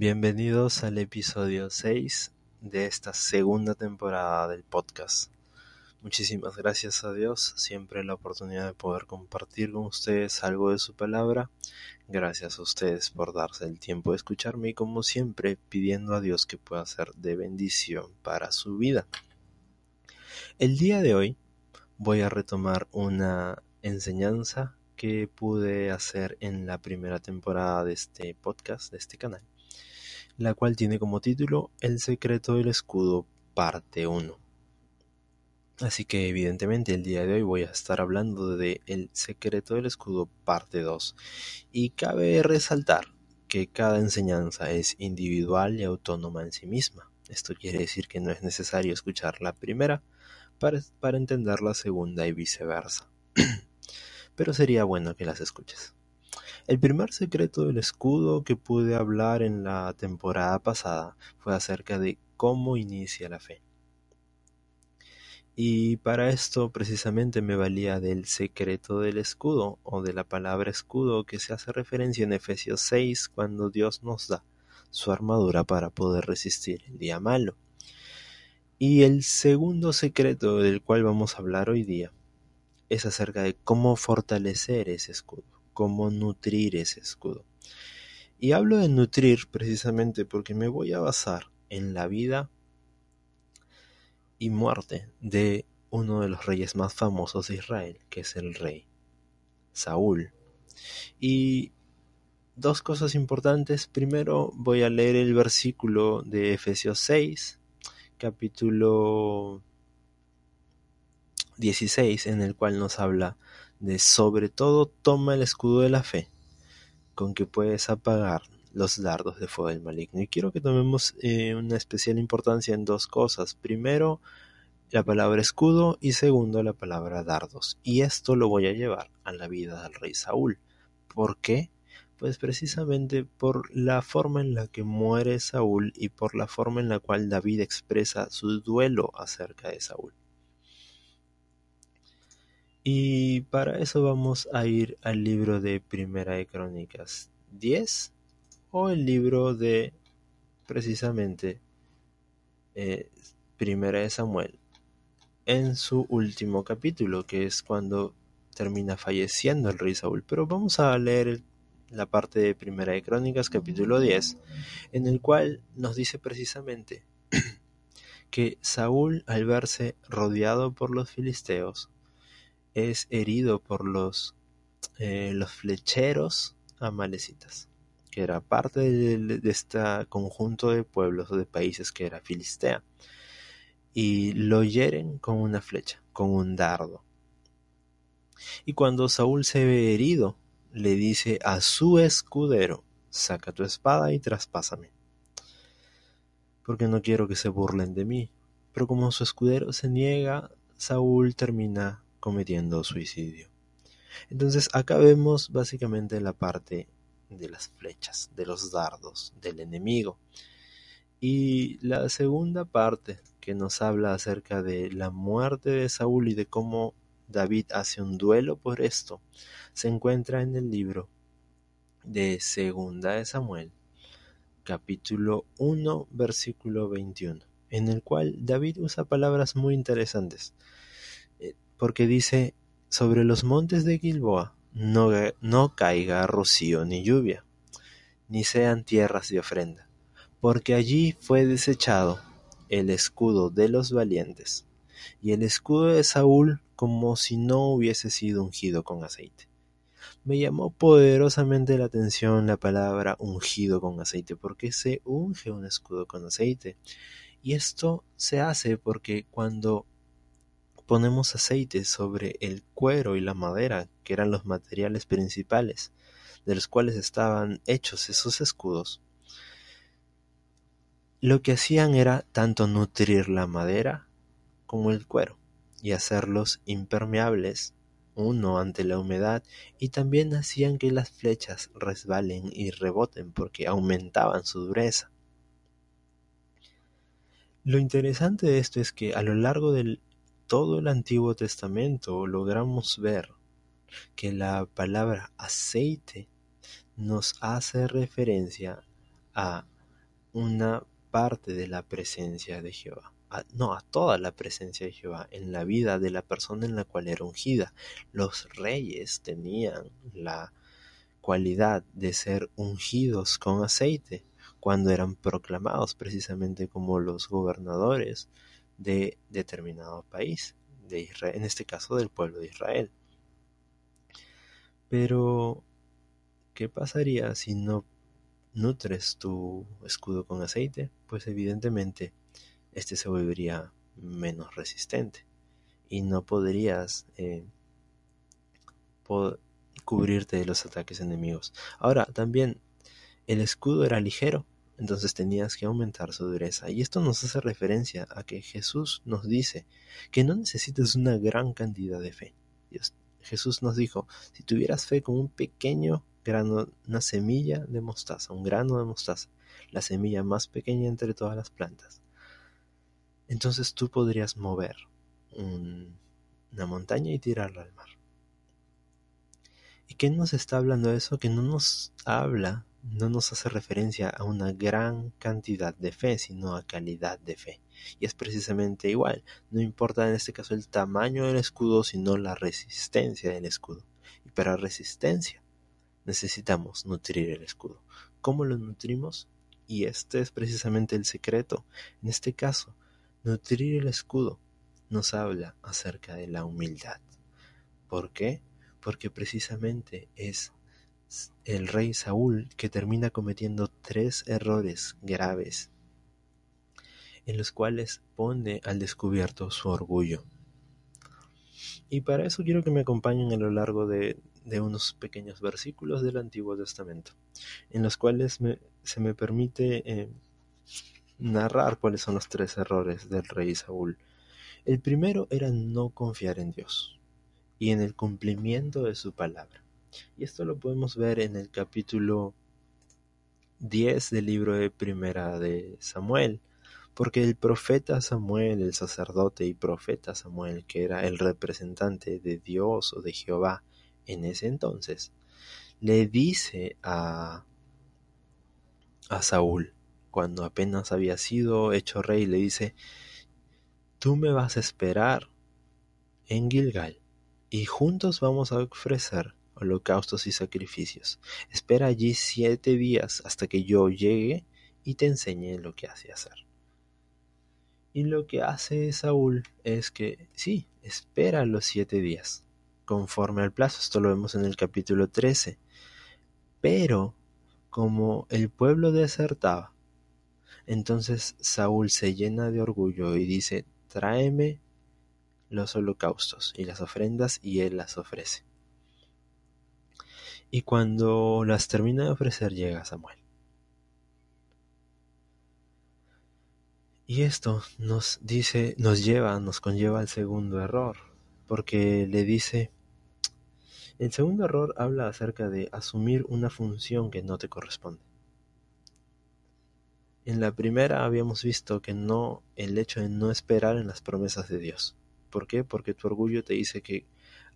Bienvenidos al episodio 6 de esta segunda temporada del podcast. Muchísimas gracias a Dios, siempre la oportunidad de poder compartir con ustedes algo de su palabra. Gracias a ustedes por darse el tiempo de escucharme y como siempre pidiendo a Dios que pueda ser de bendición para su vida. El día de hoy voy a retomar una enseñanza que pude hacer en la primera temporada de este podcast, de este canal, la cual tiene como título El secreto del escudo, parte 1. Así que evidentemente el día de hoy voy a estar hablando de El secreto del escudo, parte 2. Y cabe resaltar que cada enseñanza es individual y autónoma en sí misma. Esto quiere decir que no es necesario escuchar la primera para, para entender la segunda y viceversa pero sería bueno que las escuches. El primer secreto del escudo que pude hablar en la temporada pasada fue acerca de cómo inicia la fe. Y para esto precisamente me valía del secreto del escudo o de la palabra escudo que se hace referencia en Efesios 6 cuando Dios nos da su armadura para poder resistir el día malo. Y el segundo secreto del cual vamos a hablar hoy día es acerca de cómo fortalecer ese escudo, cómo nutrir ese escudo. Y hablo de nutrir precisamente porque me voy a basar en la vida y muerte de uno de los reyes más famosos de Israel, que es el rey Saúl. Y dos cosas importantes. Primero voy a leer el versículo de Efesios 6, capítulo 16 en el cual nos habla de sobre todo toma el escudo de la fe con que puedes apagar los dardos de fuego del maligno. Y quiero que tomemos eh, una especial importancia en dos cosas. Primero, la palabra escudo y segundo, la palabra dardos. Y esto lo voy a llevar a la vida del rey Saúl. ¿Por qué? Pues precisamente por la forma en la que muere Saúl y por la forma en la cual David expresa su duelo acerca de Saúl. Y para eso vamos a ir al libro de Primera de Crónicas 10 o el libro de precisamente eh, Primera de Samuel en su último capítulo, que es cuando termina falleciendo el rey Saúl. Pero vamos a leer la parte de Primera de Crónicas, capítulo 10, en el cual nos dice precisamente que Saúl, al verse rodeado por los filisteos, es herido por los, eh, los flecheros amalecitas, que era parte de, este conjunto de pueblos o de países que era Filistea, y lo hieren con una flecha, con un dardo. Y cuando Saúl se ve herido, le dice a su escudero, saca tu espada y traspásame, porque no quiero que se burlen de mí. Pero como su escudero se niega, Saúl termina cometiendo suicidio. Entonces acá vemos básicamente la parte de las flechas, de los dardos del enemigo. Y la segunda parte que nos habla acerca de la muerte de Saúl y de cómo David hace un duelo por esto, se encuentra en el libro de Segunda de Samuel, capítulo 1, versículo 21, en el cual David usa palabras muy interesantes porque dice, sobre los montes de Gilboa no, no caiga rocío ni lluvia, ni sean tierras de ofrenda, porque allí fue desechado el escudo de los valientes, y el escudo de Saúl como si no hubiese sido ungido con aceite. Me llamó poderosamente la atención la palabra ungido con aceite, porque se unge un escudo con aceite. Y esto se hace porque cuando ponemos aceite sobre el cuero y la madera, que eran los materiales principales de los cuales estaban hechos esos escudos, lo que hacían era tanto nutrir la madera como el cuero y hacerlos impermeables uno ante la humedad y también hacían que las flechas resbalen y reboten porque aumentaban su dureza. Lo interesante de esto es que a lo largo del todo el Antiguo Testamento logramos ver que la palabra aceite nos hace referencia a una parte de la presencia de Jehová. no, a toda la presencia de Jehová en la vida de la persona en la cual era ungida. Los reyes tenían la cualidad de ser ungidos con aceite cuando eran proclamados precisamente como los gobernadores de determinado país, de Israel, en este caso del pueblo de Israel. Pero, ¿qué pasaría si no nutres tu escudo con aceite? Pues evidentemente este se volvería menos resistente y no podrías eh, cubrirte de los ataques enemigos. Ahora, también el escudo era ligero, entonces tenías que aumentar su dureza. Y esto nos hace referencia a que Jesús nos dice que no necesitas una gran cantidad de fe. Jesús nos dijo, si tuvieras fe con un pequeño grano, una semilla de mostaza, un grano de mostaza, la semilla más pequeña entre todas las plantas, entonces tú podrías mover una montaña y tirarla al mar. ¿Y qué nos está hablando eso? Que no nos habla, no nos hace referencia a una gran cantidad de fe, sino a calidad de fe. Y es precisamente igual, no importa en este caso el tamaño del escudo, sino la resistencia del escudo. Y para resistencia necesitamos nutrir el escudo. ¿Cómo lo nutrimos? Y este es precisamente el secreto. En este caso, nutrir el escudo nos habla acerca de la humildad. ¿Por qué? porque precisamente es el rey Saúl que termina cometiendo tres errores graves en los cuales pone al descubierto su orgullo. Y para eso quiero que me acompañen a lo largo de, unos pequeños versículos del Antiguo Testamento, en los cuales se me permite eh, narrar cuáles son los tres errores del rey Saúl. El primero era no confiar en Dios y en el cumplimiento de su palabra. Y esto lo podemos ver en el capítulo 10 del libro de Primera de Samuel, porque el profeta Samuel, el sacerdote y profeta Samuel, que era el representante de Dios o de Jehová en ese entonces, le dice a, a Saúl, cuando apenas había sido hecho rey, le dice, tú me vas a esperar en Gilgal y juntos vamos a ofrecer holocaustos y sacrificios. Espera allí siete días hasta que yo llegue y te enseñe lo que hace hacer. Y lo que hace Saúl es que, sí, espera los siete días, conforme al plazo. Esto lo vemos en el capítulo 13. Pero, como el pueblo desertaba, entonces Saúl se llena de orgullo y dice, tráeme los holocaustos y las ofrendas y él las ofrece. Y cuando las termina de ofrecer llega Samuel. Y esto nos dice, nos lleva, nos conlleva al segundo error, porque le dice, el segundo error habla acerca de asumir una función que no te corresponde. En la primera habíamos visto que no, el hecho de no esperar en las promesas de Dios. ¿Por qué? Porque tu orgullo te dice que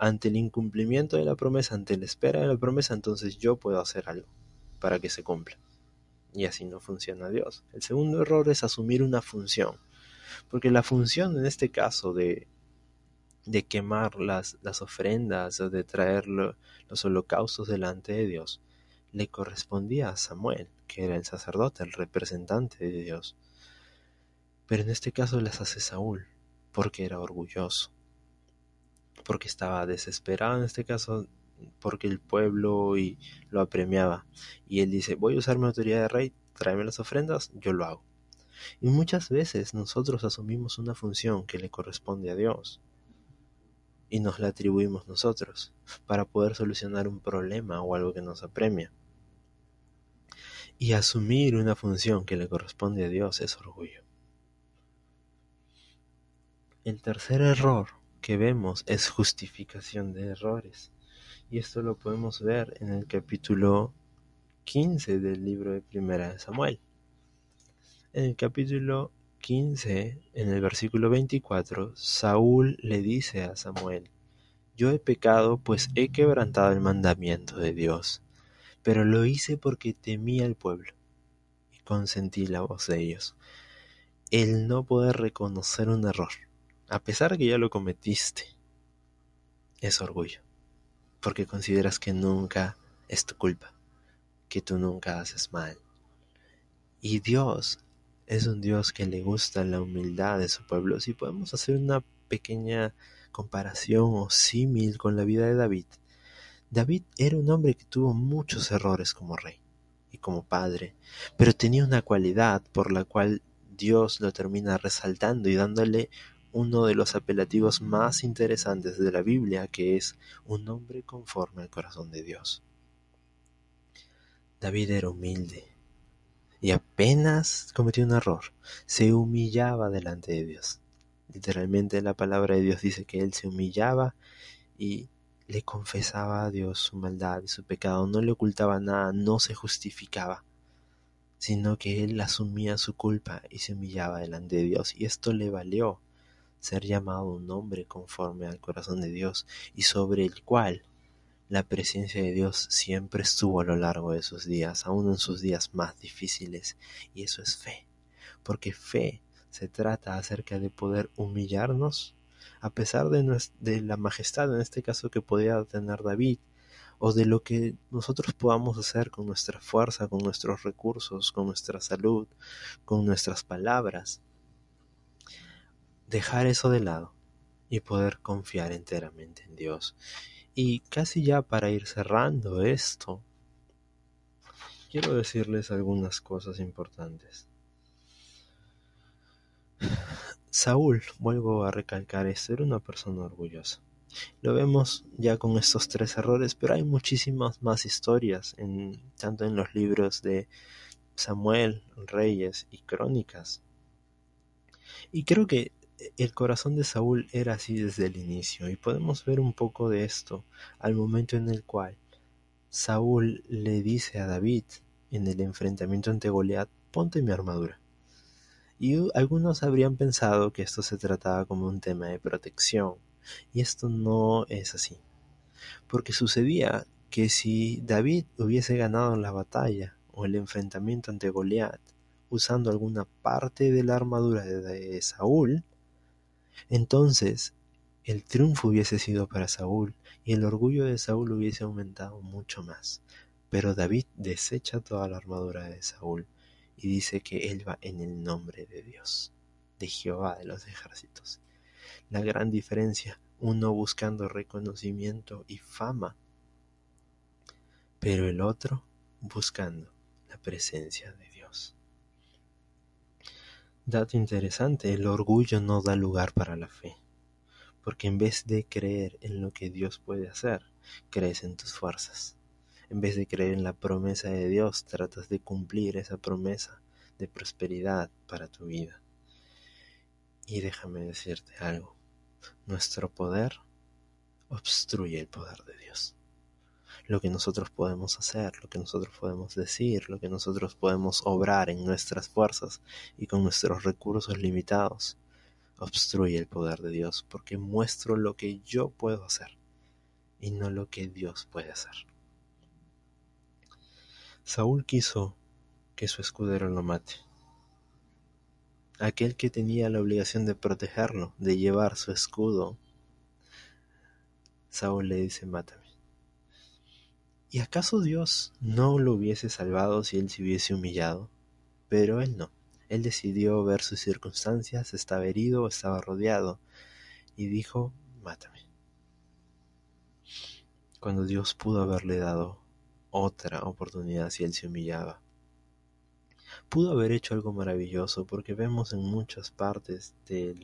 ante el incumplimiento de la promesa, ante la espera de la promesa, entonces yo puedo hacer algo para que se cumpla. Y así no funciona Dios. El segundo error es asumir una función. Porque la función en este caso de, de quemar las, las ofrendas o de traer los holocaustos delante de Dios le correspondía a Samuel, que era el sacerdote, el representante de Dios. Pero en este caso las hace Saúl porque era orgulloso, porque estaba desesperado en este caso, porque el pueblo y lo apremiaba. Y él dice, voy a usar mi autoridad de rey, tráeme las ofrendas, yo lo hago. Y muchas veces nosotros asumimos una función que le corresponde a Dios y nos la atribuimos nosotros para poder solucionar un problema o algo que nos apremia. Y asumir una función que le corresponde a Dios es orgullo. El tercer error que vemos es justificación de errores. Y esto lo podemos ver en el capítulo 15 del libro de Primera de Samuel. En el capítulo 15, en el versículo 24, Saúl le dice a Samuel, Yo he pecado, pues he quebrantado el mandamiento de Dios, pero lo hice porque temía al pueblo. Y consentí la voz de ellos. El no poder reconocer un error, a pesar de que ya lo cometiste, es orgullo, porque consideras que nunca es tu culpa, que tú nunca haces mal. Y Dios es un Dios que le gusta la humildad de su pueblo. Si podemos hacer una pequeña comparación o símil con la vida de David, David era un hombre que tuvo muchos errores como rey y como padre, pero tenía una cualidad por la cual Dios lo termina resaltando y dándole uno de los apelativos más interesantes de la Biblia, que es un hombre conforme al corazón de Dios. David era humilde y apenas cometió un error, se humillaba delante de Dios. Literalmente la palabra de Dios dice que él se humillaba y le confesaba a Dios su maldad y su pecado, no le ocultaba nada, no se justificaba, sino que él asumía su culpa y se humillaba delante de Dios, y esto le valió ser llamado un hombre conforme al corazón de Dios y sobre el cual la presencia de Dios siempre estuvo a lo largo de sus días, aún en sus días más difíciles, y eso es fe, porque fe se trata acerca de poder humillarnos a pesar de, la majestad en este caso que podía tener David, o de lo que nosotros podamos hacer con nuestra fuerza, con nuestros recursos, con nuestra salud, con nuestras palabras. Dejar eso de lado y poder confiar enteramente en Dios. Y casi ya para ir cerrando esto, quiero decirles algunas cosas importantes. Saúl, vuelvo a recalcar esto, era una persona orgullosa. Lo vemos ya con estos tres errores, pero hay muchísimas más historias, en, tanto en los libros de Samuel, Reyes y Crónicas. Y creo que el corazón de Saúl era así desde el inicio, y podemos ver un poco de esto al momento en el cual Saúl le dice a David en el enfrentamiento ante Goliat, ponte mi armadura y algunos habrían pensado que esto se trataba como un tema de protección, y esto no es así. Porque sucedía que si David hubiese ganado la batalla o el enfrentamiento ante Goliat usando alguna parte de la armadura de Saúl, entonces el triunfo hubiese sido para Saúl y el orgullo de Saúl hubiese aumentado mucho más. Pero David desecha toda la armadura de Saúl y dice que él va en el nombre de Dios, de Jehová de los ejércitos. La gran diferencia, uno buscando reconocimiento y fama, pero el otro buscando la presencia de. Dato interesante, el orgullo no da lugar para la fe, porque en vez de creer en lo que Dios puede hacer, crees en tus fuerzas. En vez de creer en la promesa de Dios, tratas de cumplir esa promesa de prosperidad para tu vida. Y déjame decirte algo, nuestro poder obstruye el poder de Dios. Lo que nosotros podemos hacer, lo que nosotros podemos decir, lo que nosotros podemos obrar en nuestras fuerzas y con nuestros recursos limitados, obstruye el poder de Dios porque muestro lo que yo puedo hacer y no lo que Dios puede hacer. Saúl quiso que su escudero lo mate. Aquel que tenía la obligación de protegerlo, de llevar su escudo. Saúl le dice, mátame. ¿Y acaso Dios no lo hubiese salvado si él se hubiese humillado? Pero él no. Él decidió ver sus circunstancias, estaba herido, estaba rodeado, y dijo, mátame. Cuando Dios pudo haberle dado otra oportunidad si él se humillaba. Pudo haber hecho algo maravilloso porque vemos en muchas partes de,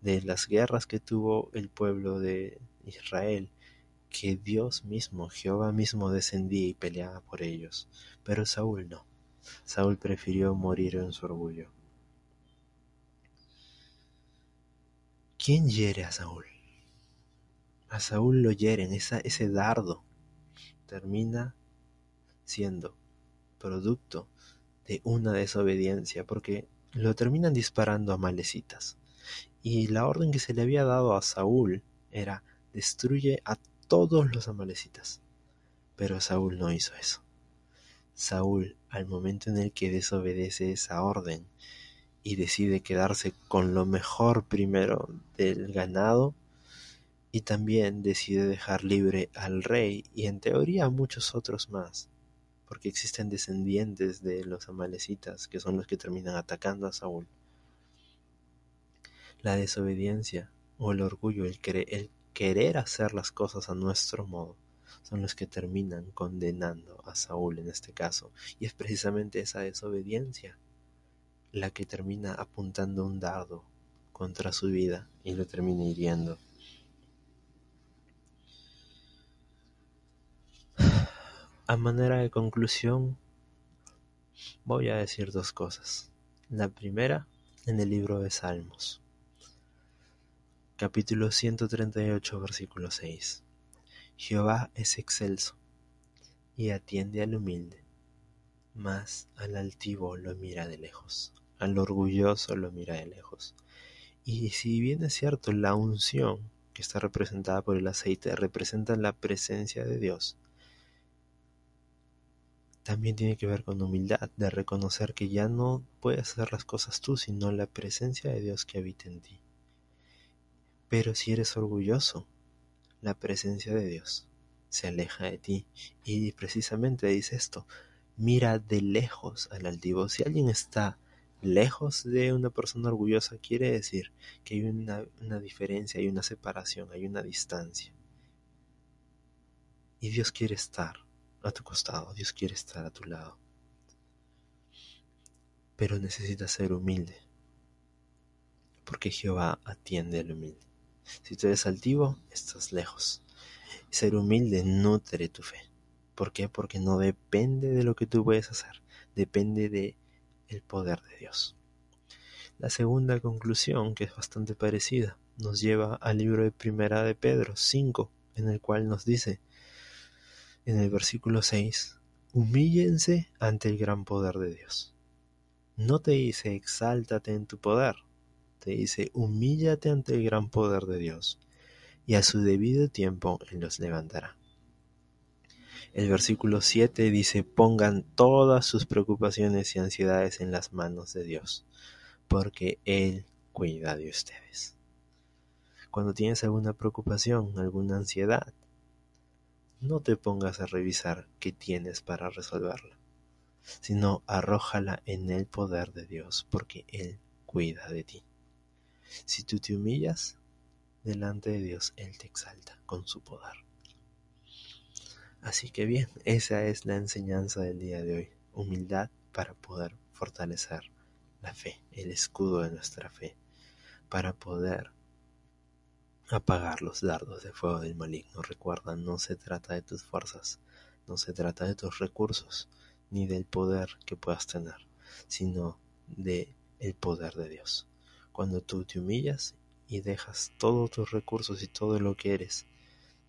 de las guerras que tuvo el pueblo de Israel que Dios mismo, Jehová mismo descendía y peleaba por ellos. Pero Saúl no. Saúl prefirió morir en su orgullo. ¿Quién hiere a Saúl? A Saúl lo hieren, esa, ese dardo termina siendo producto de una desobediencia, porque lo terminan disparando a malecitas. Y la orden que se le había dado a Saúl era destruye a todos los amalecitas. Pero Saúl no hizo eso. Saúl, al momento en el que desobedece esa orden y decide quedarse con lo mejor primero del ganado, y también decide dejar libre al rey y en teoría a muchos otros más, porque existen descendientes de los amalecitas que son los que terminan atacando a Saúl. La desobediencia o el orgullo, el, el querer hacer las cosas a nuestro modo, son los que terminan condenando a Saúl en este caso. Y es precisamente esa desobediencia la que termina apuntando un dardo contra su vida y lo termina hiriendo. A manera de conclusión, voy a decir dos cosas. La primera, en el libro de Salmos, capítulo 138, versículo 6. Jehová es excelso y atiende al humilde, mas al altivo lo mira de lejos, al orgulloso lo mira de lejos. Y si bien es cierto, la unción que está representada por el aceite representa la presencia de Dios, también tiene que ver con humildad, de reconocer que ya no puedes hacer las cosas tú, sino la presencia de Dios que habita en ti. Pero si eres orgulloso, la presencia de Dios se aleja de ti. Y precisamente dice esto, mira de lejos al altivo. Si alguien está lejos de una persona orgullosa, quiere decir que hay una, diferencia, hay una separación, hay una distancia. Y Dios quiere estar a tu costado, Dios quiere estar a tu lado. Pero necesitas ser humilde, porque Jehová atiende al humilde. Si tú eres altivo, estás lejos. Ser humilde nutre tu fe. ¿Por qué? Porque no depende de lo que tú puedes hacer, depende de el poder de Dios. La segunda conclusión, que es bastante parecida, nos lleva al libro de Primera de Pedro 5, en el cual nos dice, en el versículo 6, humíllense ante el gran poder de Dios. No te dice exáltate en tu poder, te dice humíllate ante el gran poder de Dios, y a su debido tiempo Él los levantará. El versículo 7 dice pongan todas sus preocupaciones y ansiedades en las manos de Dios, porque Él cuida de ustedes. Cuando tienes alguna preocupación, alguna ansiedad, no te pongas a revisar qué tienes para resolverla, sino arrójala en el poder de Dios, porque Él cuida de ti. Si tú te humillas delante de Dios, Él te exalta con su poder. Así que bien, esa es la enseñanza del día de hoy. Humildad para poder fortalecer la fe, el escudo de nuestra fe, para poder apagar los dardos de fuego del maligno. Recuerda, no se trata de tus fuerzas, no se trata de tus recursos, ni del poder que puedas tener, sino de el poder de Dios. Cuando tú te humillas y dejas todos tus recursos y todo lo que eres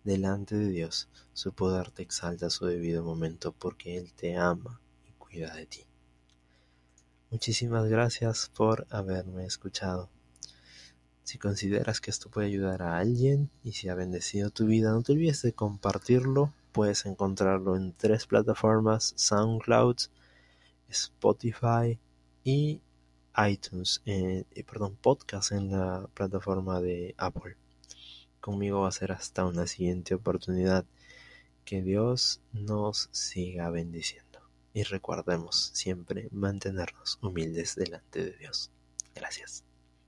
delante de Dios, su poder te exalta a su debido momento porque Él te ama y cuida de ti. Muchísimas gracias por haberme escuchado. Si consideras que esto puede ayudar a alguien y si ha bendecido tu vida, no te olvides de compartirlo. Puedes encontrarlo en tres plataformas, SoundCloud, Spotify y iTunes, eh, perdón, podcast en la plataforma de Apple. Conmigo va a ser hasta una siguiente oportunidad. Que Dios nos siga bendiciendo. Y recordemos siempre mantenernos humildes delante de Dios. Gracias.